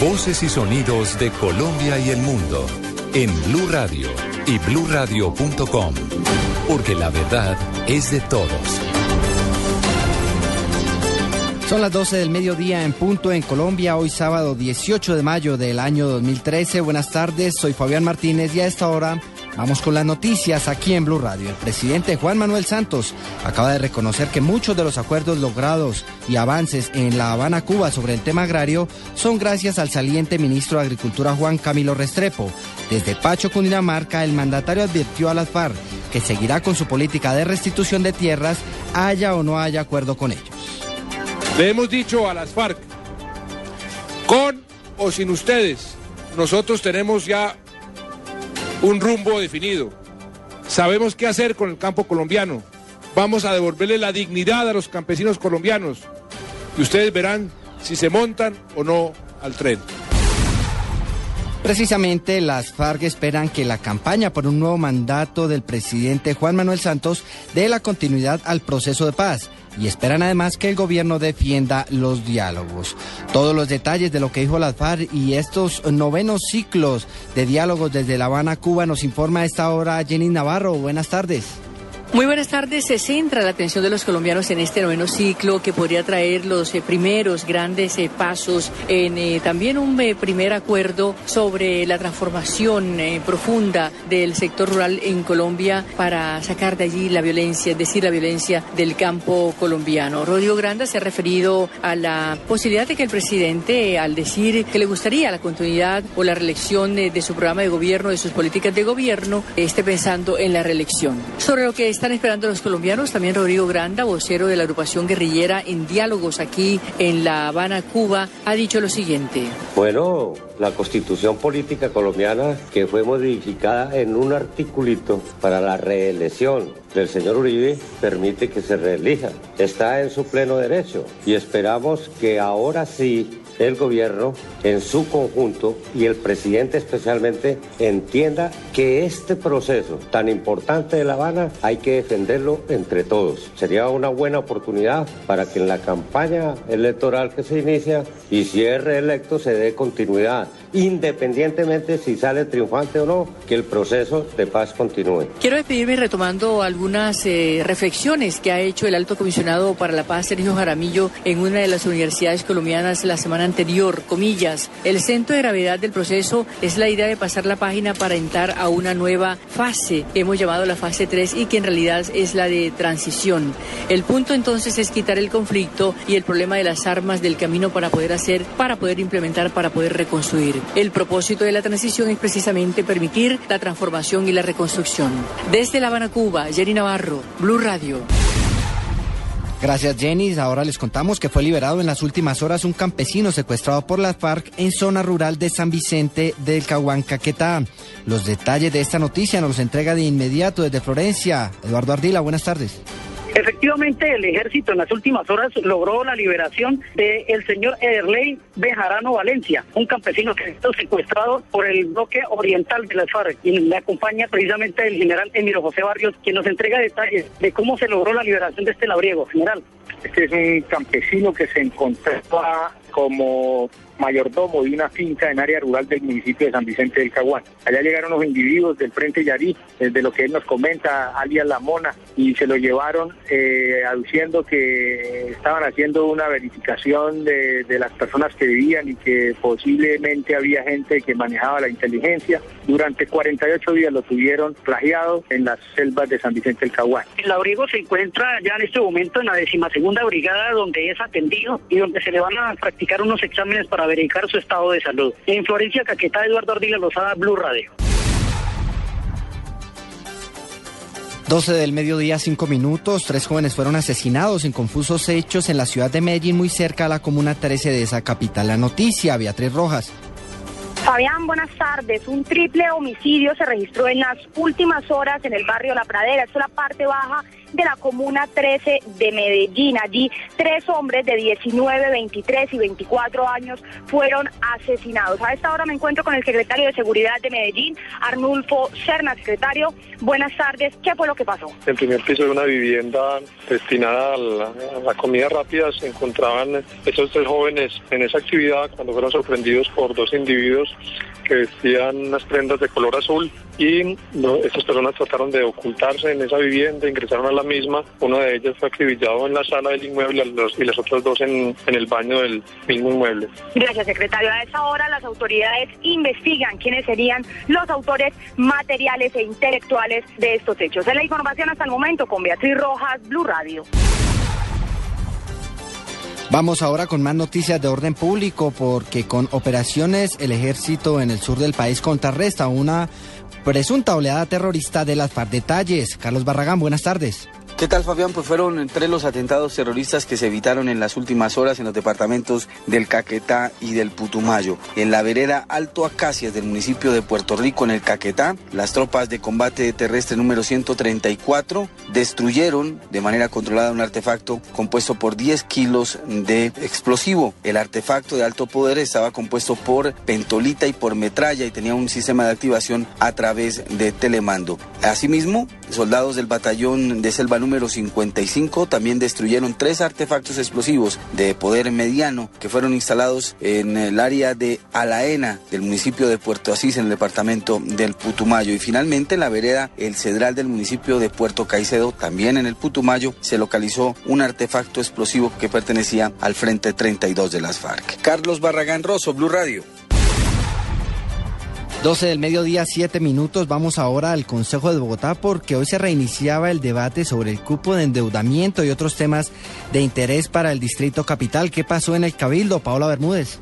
Voces y sonidos de Colombia y el mundo en Blue Radio y BlueRadio.com, porque la verdad es de todos. Son las 12 del mediodía en punto en Colombia, hoy sábado 18 de mayo del año 2013. Buenas tardes, soy Fabián Martínez y a esta hora vamos con las noticias aquí en Blue Radio. El presidente Juan Manuel Santos acaba de reconocer que muchos de los acuerdos logrados y avances en La Habana, Cuba sobre el tema agrario son gracias al saliente ministro de Agricultura Juan Camilo Restrepo. Desde Pacho, Cundinamarca, el mandatario advirtió a las FARC que seguirá con su política de restitución de tierras, haya o no haya acuerdo con ellos. Le hemos dicho a las FARC, con o sin ustedes, nosotros tenemos ya un rumbo definido. Sabemos qué hacer con el campo colombiano. Vamos a devolverle la dignidad a los campesinos colombianos. Y ustedes verán si se montan o no al tren. Precisamente las FARC esperan que la campaña por un nuevo mandato del presidente Juan Manuel Santos dé la continuidad al proceso de paz y esperan además que el gobierno defienda los diálogos. Todos los detalles de lo que dijo las FARC y estos novenos ciclos de diálogos desde La Habana, Cuba, nos informa a esta hora Jenny Navarro. Buenas tardes. Muy buenas tardes. Se centra la atención de los colombianos en este noveno ciclo que podría traer los eh, primeros grandes eh, pasos en eh, también un primer acuerdo sobre la transformación profunda del sector rural en Colombia para sacar de allí la violencia, decir, la violencia del campo colombiano. Rodrigo Granda se ha referido a la posibilidad de que el presidente, al decir que le gustaría la continuidad o la reelección de, de su programa de gobierno, de sus políticas de gobierno, esté pensando en la reelección. Sobre lo que está están esperando los colombianos. También Rodrigo Granda, vocero de la agrupación guerrillera en diálogos aquí en La Habana, Cuba, ha dicho lo siguiente. Bueno, la constitución política colombiana que fue modificada en un articulito para la reelección del señor Uribe permite que se reelija. Está en su pleno derecho y esperamos que ahora sí el gobierno en su conjunto y el presidente especialmente entienda que este proceso tan importante de La Habana hay que defenderlo entre todos. Sería una buena oportunidad para que en la campaña electoral que se inicia y si es reelecto se dé continuidad independientemente si sale triunfante o no, que el proceso de paz continúe. Quiero despedirme retomando algunas eh, reflexiones que ha hecho el alto comisionado para la paz, Sergio Jaramillo, en una de las universidades colombianas la semana anterior. Comillas, el centro de gravedad del proceso es la idea de pasar la página para entrar a una nueva fase que hemos llamado la fase 3 y que en realidad es la de transición. El punto entonces es quitar el conflicto y el problema de las armas del camino para poder hacer, para poder implementar, para poder reconstruir. El propósito de la transición es precisamente permitir la transformación y la reconstrucción. Desde La Habana, Cuba, Jenny Navarro, Blue Radio. Gracias Jenny. Ahora les contamos que fue liberado en las últimas horas un campesino secuestrado por las FARC en zona rural de San Vicente del Cahuancaquetá. Los detalles de esta noticia nos los entrega de inmediato desde Florencia. Eduardo Ardila, buenas tardes. Efectivamente, el ejército en las últimas horas logró la liberación del el señor Ederley Bejarano Valencia, un campesino que ha secuestrado por el bloque oriental de las FARC. Y le acompaña precisamente el general Emiro José Barrios, quien nos entrega detalles de cómo se logró la liberación de este labriego. General. Este es un campesino que se encontraba como mayordomo de una finca en área rural del municipio de San Vicente del Caguán. Allá llegaron los individuos del Frente Yarí, desde lo que él nos comenta, alias La Mona, y se lo llevaron eh, aduciendo que estaban haciendo una verificación de, de, las personas que vivían y que posiblemente había gente que manejaba la inteligencia. Durante 48 días lo tuvieron plagiado en las selvas de San Vicente del Caguán. El abrigo se encuentra ya en este momento en la decimasegunda brigada donde es atendido y donde se le van a practicar unos exámenes para verificar su estado de salud. En Florencia, Caquetá, Eduardo Ardila Lozada, Blue Radio. 12 del mediodía, 5 minutos. Tres jóvenes fueron asesinados en confusos hechos en la ciudad de Medellín, muy cerca a la comuna 13 de esa capital. La noticia, Beatriz Rojas. Fabián, buenas tardes. Un triple homicidio se registró en las últimas horas en el barrio La Pradera. Esto es la parte baja de la Comuna 13 de Medellín. Allí tres hombres de 19, 23 y 24 años fueron asesinados. A esta hora me encuentro con el secretario de Seguridad de Medellín, Arnulfo Serna. Secretario, buenas tardes. ¿Qué fue lo que pasó? En primer piso de una vivienda destinada a la, comida rápida se encontraban esos tres jóvenes en esa actividad cuando fueron sorprendidos por dos individuos que vestían unas prendas de color azul y estas personas trataron de ocultarse en esa vivienda, ingresaron a la misma. Uno de ellos fue acribillado en la sala del inmueble y las otras dos en, en el baño del mismo inmueble. Gracias, secretario. A esa hora las autoridades investigan quiénes serían los autores materiales e intelectuales de estos hechos. Es la información hasta el momento con Beatriz Rojas, Blue Radio. Vamos ahora con más noticias de orden público porque con operaciones el ejército en el sur del país contrarresta una presunta oleada terrorista de las FARC. Detalles, Carlos Barragán, buenas tardes. ¿Qué tal, Fabián? Pues fueron entre los atentados terroristas que se evitaron en las últimas horas en los departamentos del Caquetá y del Putumayo. En la vereda Alto Acacias del municipio de Puerto Rico, en el Caquetá, las tropas de combate terrestre número 134 destruyeron de manera controlada un artefacto compuesto por 10 kilos de explosivo. El artefacto de alto poder estaba compuesto por pentolita y por metralla y tenía un sistema de activación a través de telemando. Asimismo, soldados del batallón de selva número 55 también destruyeron tres artefactos explosivos de poder mediano que fueron instalados en el área de Alaena del municipio de Puerto Asís en el departamento del Putumayo. Y finalmente en la vereda El Cedral del municipio de Puerto Caicedo, también en el Putumayo, se localizó un artefacto explosivo que pertenecía al Frente 32 de las FARC. Carlos Barragán Rosso, Blue Radio. 12 del mediodía, 7 minutos. Vamos ahora al Consejo de Bogotá porque hoy se reiniciaba el debate sobre el cupo de endeudamiento y otros temas de interés para el Distrito Capital. ¿Qué pasó en el Cabildo? Paola Bermúdez.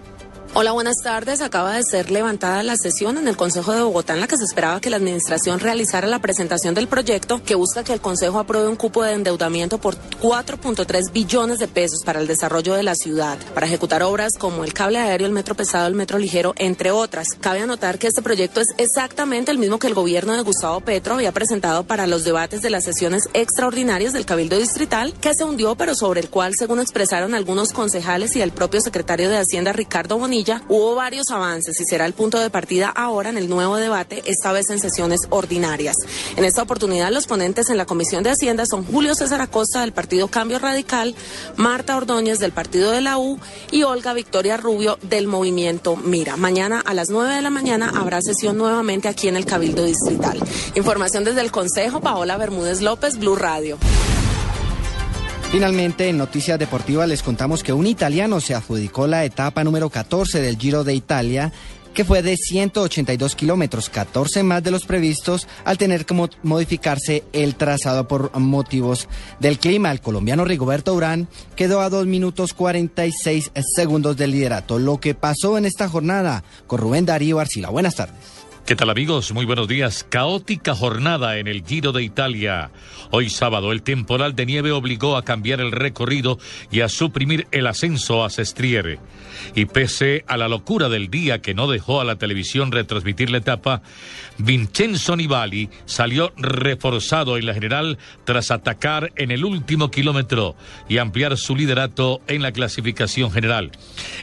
Hola, buenas tardes. Acaba de ser levantada la sesión en el Consejo de Bogotá en la que se esperaba que la Administración realizara la presentación del proyecto que busca que el Consejo apruebe un cupo de endeudamiento por 4.3 billones de pesos para el desarrollo de la ciudad, para ejecutar obras como el cable aéreo, el metro pesado, el metro ligero, entre otras. Cabe anotar que este proyecto es exactamente el mismo que el gobierno de Gustavo Petro había presentado para los debates de las sesiones extraordinarias del Cabildo Distrital, que se hundió, pero sobre el cual, según expresaron algunos concejales y el propio secretario de Hacienda, Ricardo Bonilla, hubo varios avances y será el punto de partida ahora en el nuevo debate, esta vez en sesiones ordinarias. En esta oportunidad, los ponentes en la Comisión de Hacienda son Julio César Acosta del Partido Cambio Radical, Marta Ordóñez del Partido de la U y Olga Victoria Rubio del Movimiento Mira. Mañana a las 9 de la mañana habrá sesión nuevamente aquí en el Cabildo Distrital. Información desde el Consejo, Paola Bermúdez López, Blue Radio. Finalmente, en Noticias Deportivas les contamos que un italiano se adjudicó la etapa número 14 del Giro de Italia que fue de 182 kilómetros, 14 más de los previstos, al tener que modificarse el trazado por motivos del clima. El colombiano Rigoberto Urán quedó a 2 minutos 46 segundos del liderato. Lo que pasó en esta jornada con Rubén Darío Arcila. Buenas tardes. ¿Qué tal amigos? Muy buenos días. Caótica jornada en el Giro de Italia. Hoy sábado el temporal de nieve obligó a cambiar el recorrido y a suprimir el ascenso a Sestriere. Y pese a la locura del día que no dejó a la televisión retransmitir la etapa, Vincenzo Nibali salió reforzado en la general tras atacar en el último kilómetro y ampliar su liderato en la clasificación general.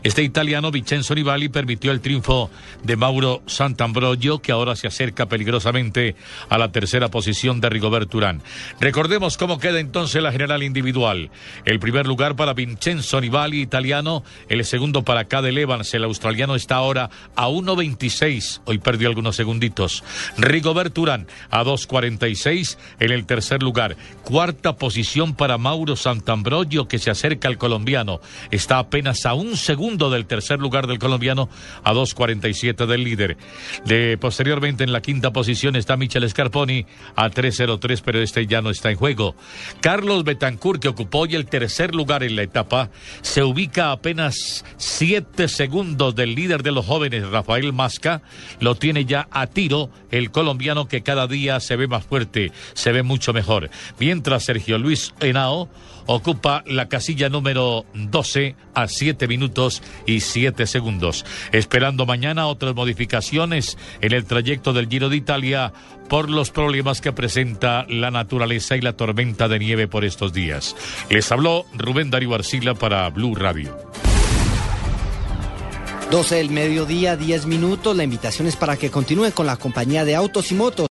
Este italiano Vincenzo Nibali permitió el triunfo de Mauro Santambrogio, que ahora se acerca peligrosamente a la tercera posición de Rigoberto Urán. Recordemos cómo queda entonces la general individual. El primer lugar para Vincenzo Nibali, italiano, el segundo para Cade Evans, el australiano está ahora a 1.26, hoy perdió algunos segunditos. Rigoberto Urán a 2.46 en el tercer lugar. Cuarta posición para Mauro Santambrogio que se acerca al colombiano. Está apenas a un segundo del tercer lugar del colombiano a 2.47 del líder. Le posteriormente en la quinta posición está Michel Scarponi a 3.03, pero este ya no está en juego. Carlos Betancourt, que ocupó hoy el tercer lugar en la etapa, se ubica apenas 7 segundos del líder de los jóvenes, Rafael Masca. Lo tiene ya a tiro el colombiano que cada día se ve más fuerte, se ve mucho mejor. Mientras Sergio Luis Henao ocupa la casilla número 12 a 7 minutos y 7 segundos. Esperando mañana otras modificaciones en el trayecto del Giro de Italia por los problemas que presenta la naturaleza y la tormenta de nieve por estos días. Les habló Rubén Darío Arcila para Blue Radio. 12 del mediodía, 10 minutos. La invitación es para que continúen con la compañía de autos y motos.